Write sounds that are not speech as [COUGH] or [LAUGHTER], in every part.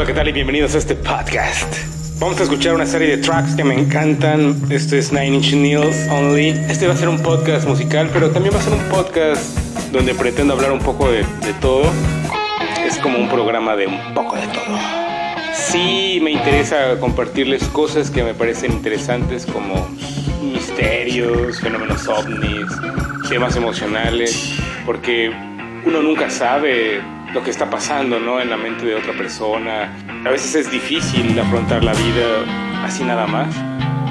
Hola, ¿qué tal? Y bienvenidos a este podcast. Vamos a escuchar una serie de tracks que me encantan. Esto es Nine Inch Nails Only. Este va a ser un podcast musical, pero también va a ser un podcast donde pretendo hablar un poco de, de todo. Es como un programa de un poco de todo. Sí me interesa compartirles cosas que me parecen interesantes como misterios, fenómenos ovnis, temas emocionales, porque uno nunca sabe lo que está pasando ¿no? en la mente de otra persona. A veces es difícil afrontar la vida así nada más.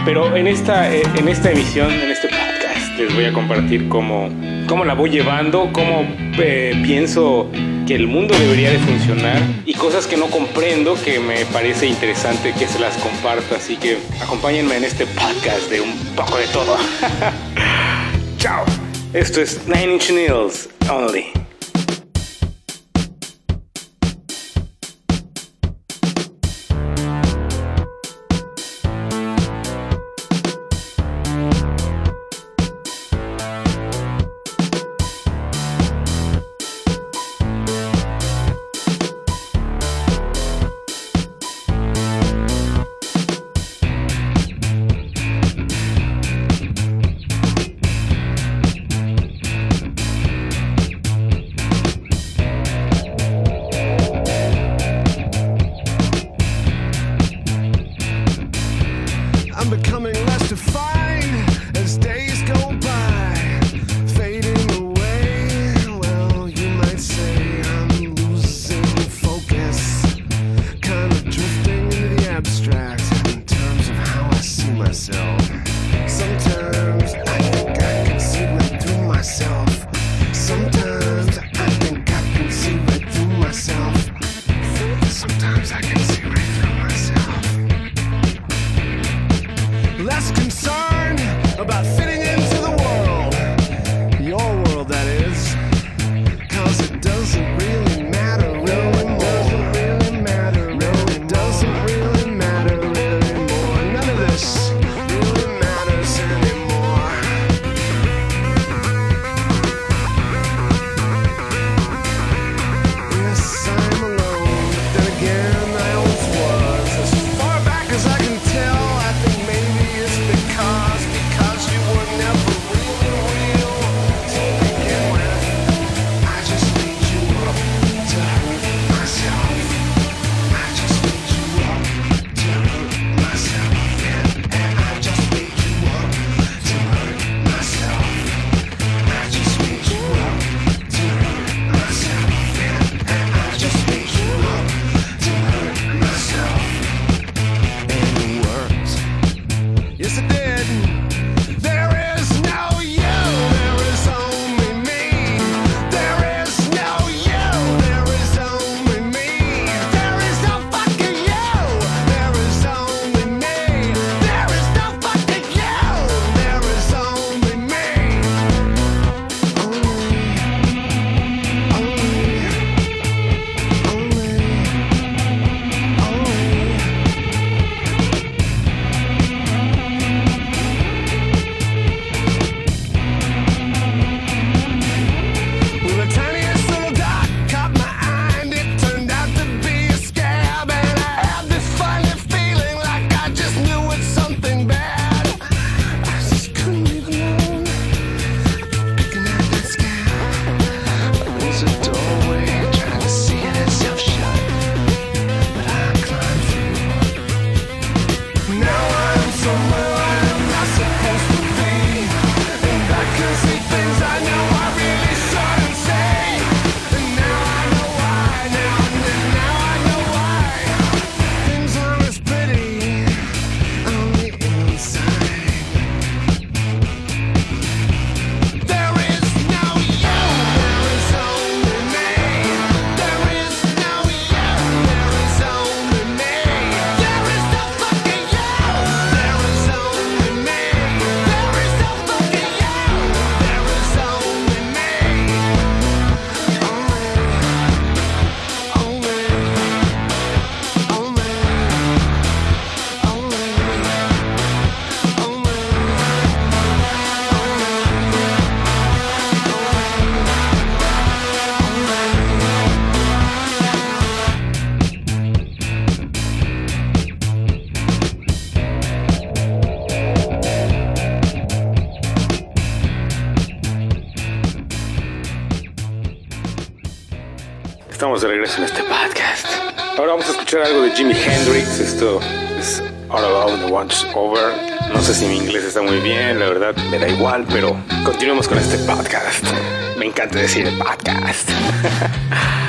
Pero en esta, en esta emisión, en este podcast, les voy a compartir cómo, cómo la voy llevando, cómo eh, pienso que el mundo debería de funcionar y cosas que no comprendo que me parece interesante que se las comparta. Así que acompáñenme en este podcast de un poco de todo. [LAUGHS] Chao. Esto es Nine Inch Nails Only. De regreso en este podcast. Ahora vamos a escuchar algo de Jimi Hendrix. Esto es All Alone the Once Over. No sé si mi inglés está muy bien, la verdad me da igual, pero continuemos con este podcast. Me encanta decir podcast. [LAUGHS]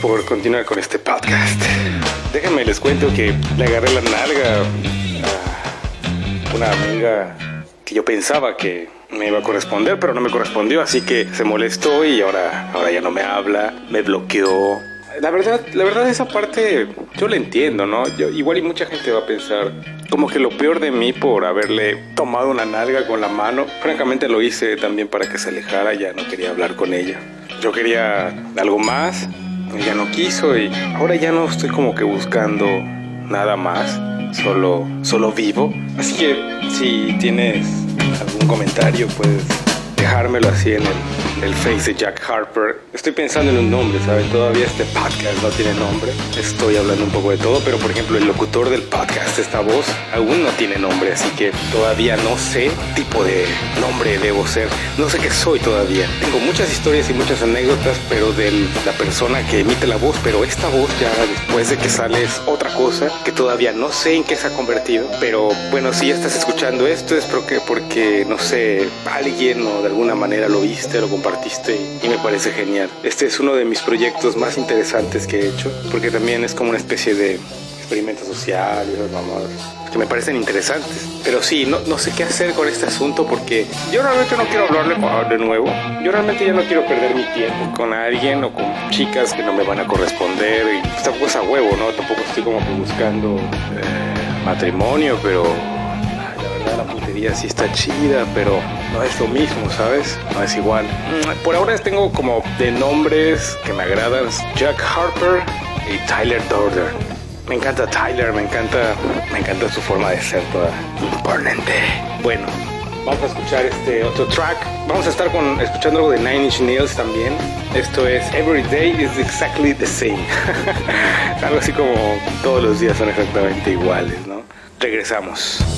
Por continuar con este podcast. Déjenme les cuento que le agarré la nalga a una amiga que yo pensaba que me iba a corresponder, pero no me correspondió, así que se molestó y ahora, ahora ya no me habla, me bloqueó. La verdad, la verdad esa parte yo la entiendo, ¿no? Yo, igual y mucha gente va a pensar como que lo peor de mí por haberle tomado una nalga con la mano. Francamente lo hice también para que se alejara, ya no quería hablar con ella. Yo quería algo más, ella no quiso y ahora ya no estoy como que buscando nada más, solo, solo vivo. Así que si tienes algún comentario puedes dejármelo así en el, el face de Jack Harper. Estoy pensando en un nombre, ¿saben? Todavía este podcast no tiene nombre. Estoy hablando un poco de todo, pero por ejemplo el locutor del podcast, esta voz, aún no tiene nombre, así que todavía no sé tipo de nombre debo ser. No sé qué soy todavía. Tengo muchas historias y muchas anécdotas, pero de la persona que emite la voz, pero esta voz ya después de que sale es otra cosa que todavía no sé en qué se ha convertido. Pero bueno, si ya estás escuchando esto es porque, porque no sé, alguien o de alguna manera lo viste, lo compartiste y, me parece genial. Este es uno de mis proyectos más interesantes que he hecho, porque también es como una especie de experimento social y esas mamadas que me parecen interesantes. Pero sí, no, no sé qué hacer con este asunto porque yo realmente no quiero hablarle de nuevo. Yo realmente ya no quiero perder mi tiempo con alguien o con chicas que no me van a corresponder. Y pues, tampoco es a huevo, ¿no? Tampoco estoy como buscando eh, matrimonio, pero putería sí está chida, pero no es lo mismo, ¿sabes? No es igual. Mm, por ahora tengo como de nombres que me agradan Jack Harper y Tyler Dorder. Me encanta Tyler, me encanta, me encanta su forma de ser toda imponente. Bueno, vamos a escuchar este otro track. Vamos a estar con, escuchando algo de Nine Inch Nails también. Esto es Every Day is Exactly the Same. [LAUGHS] algo así como todos los días son exactamente iguales, ¿no? Regresamos.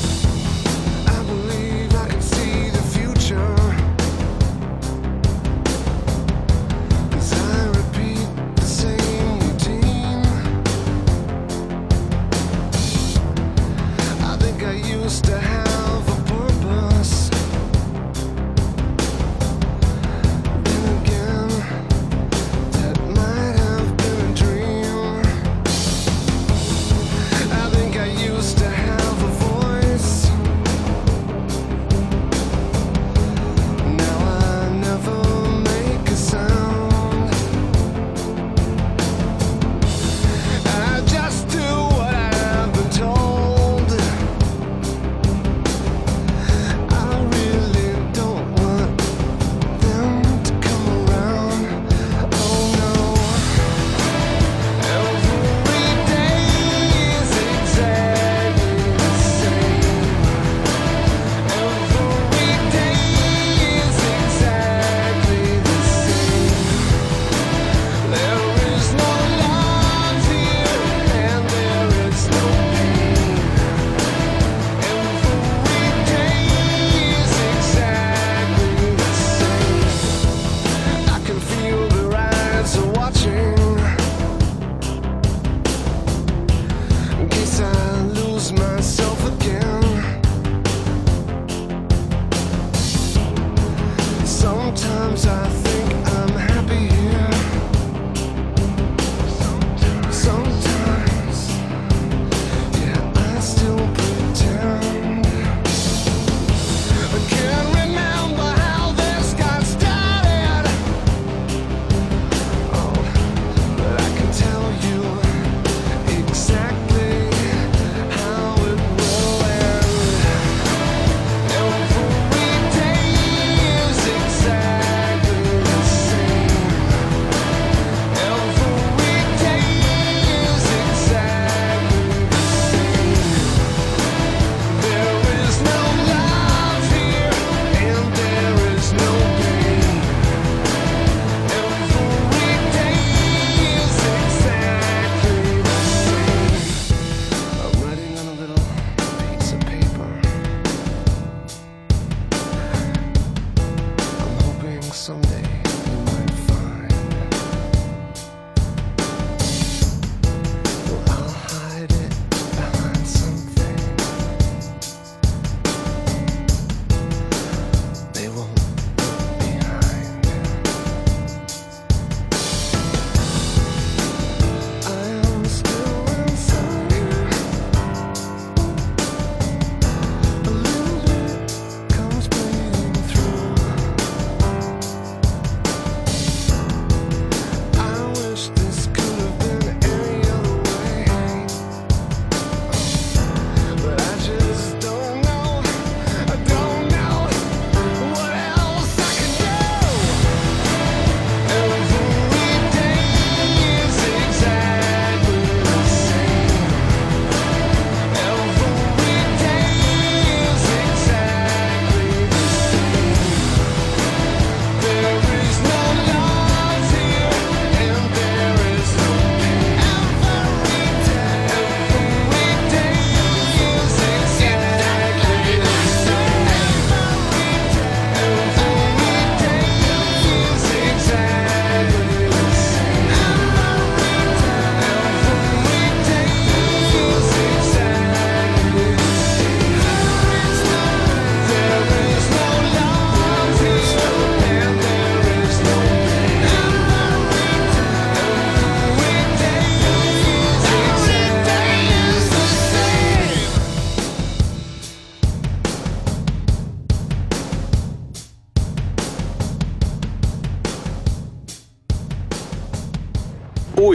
I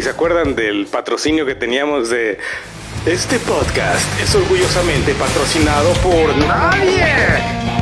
se acuerdan del patrocinio que teníamos de... Este podcast es orgullosamente patrocinado por nadie.